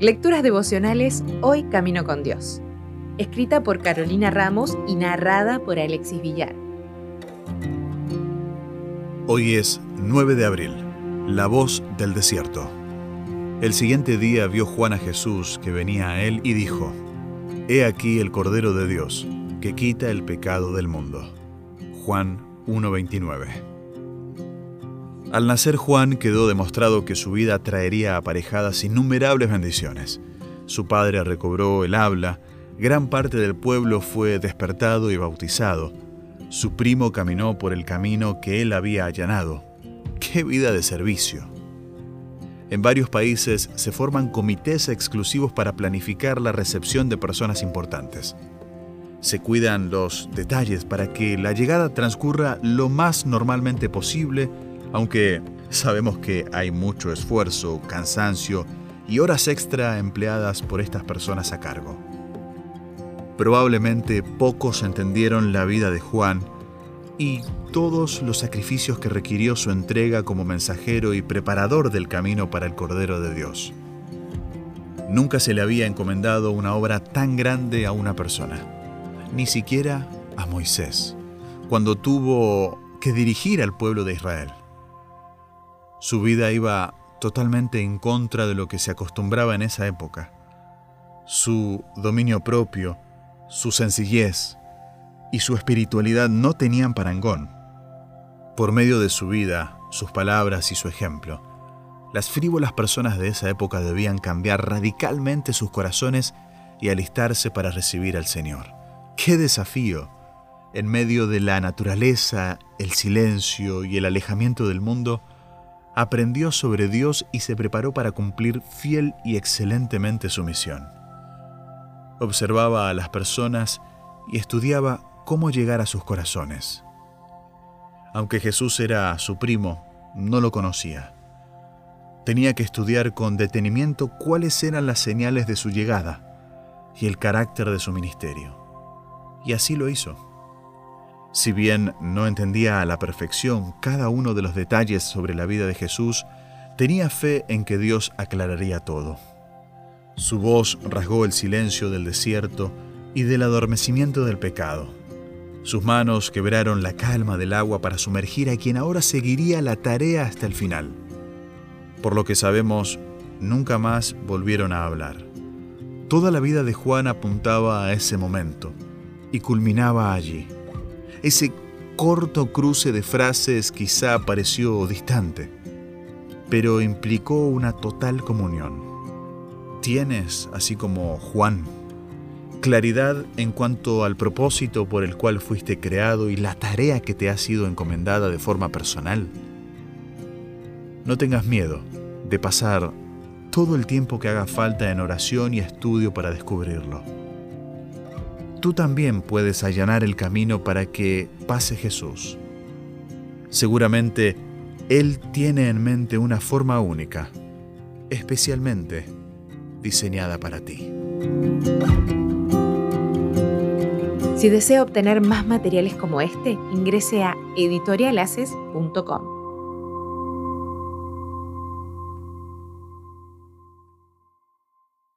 Lecturas devocionales Hoy Camino con Dios. Escrita por Carolina Ramos y narrada por Alexis Villar. Hoy es 9 de abril, la voz del desierto. El siguiente día vio Juan a Jesús que venía a él y dijo, He aquí el Cordero de Dios, que quita el pecado del mundo. Juan 1.29 al nacer Juan quedó demostrado que su vida traería aparejadas innumerables bendiciones. Su padre recobró el habla, gran parte del pueblo fue despertado y bautizado. Su primo caminó por el camino que él había allanado. ¡Qué vida de servicio! En varios países se forman comités exclusivos para planificar la recepción de personas importantes. Se cuidan los detalles para que la llegada transcurra lo más normalmente posible aunque sabemos que hay mucho esfuerzo, cansancio y horas extra empleadas por estas personas a cargo. Probablemente pocos entendieron la vida de Juan y todos los sacrificios que requirió su entrega como mensajero y preparador del camino para el Cordero de Dios. Nunca se le había encomendado una obra tan grande a una persona, ni siquiera a Moisés, cuando tuvo que dirigir al pueblo de Israel. Su vida iba totalmente en contra de lo que se acostumbraba en esa época. Su dominio propio, su sencillez y su espiritualidad no tenían parangón. Por medio de su vida, sus palabras y su ejemplo, las frívolas personas de esa época debían cambiar radicalmente sus corazones y alistarse para recibir al Señor. ¡Qué desafío! En medio de la naturaleza, el silencio y el alejamiento del mundo, aprendió sobre Dios y se preparó para cumplir fiel y excelentemente su misión. Observaba a las personas y estudiaba cómo llegar a sus corazones. Aunque Jesús era su primo, no lo conocía. Tenía que estudiar con detenimiento cuáles eran las señales de su llegada y el carácter de su ministerio. Y así lo hizo. Si bien no entendía a la perfección cada uno de los detalles sobre la vida de Jesús, tenía fe en que Dios aclararía todo. Su voz rasgó el silencio del desierto y del adormecimiento del pecado. Sus manos quebraron la calma del agua para sumergir a quien ahora seguiría la tarea hasta el final. Por lo que sabemos, nunca más volvieron a hablar. Toda la vida de Juan apuntaba a ese momento y culminaba allí. Ese corto cruce de frases quizá pareció distante, pero implicó una total comunión. Tienes, así como Juan, claridad en cuanto al propósito por el cual fuiste creado y la tarea que te ha sido encomendada de forma personal. No tengas miedo de pasar todo el tiempo que haga falta en oración y estudio para descubrirlo tú también puedes allanar el camino para que pase Jesús. Seguramente Él tiene en mente una forma única, especialmente diseñada para ti. Si desea obtener más materiales como este, ingrese a editorialaces.com.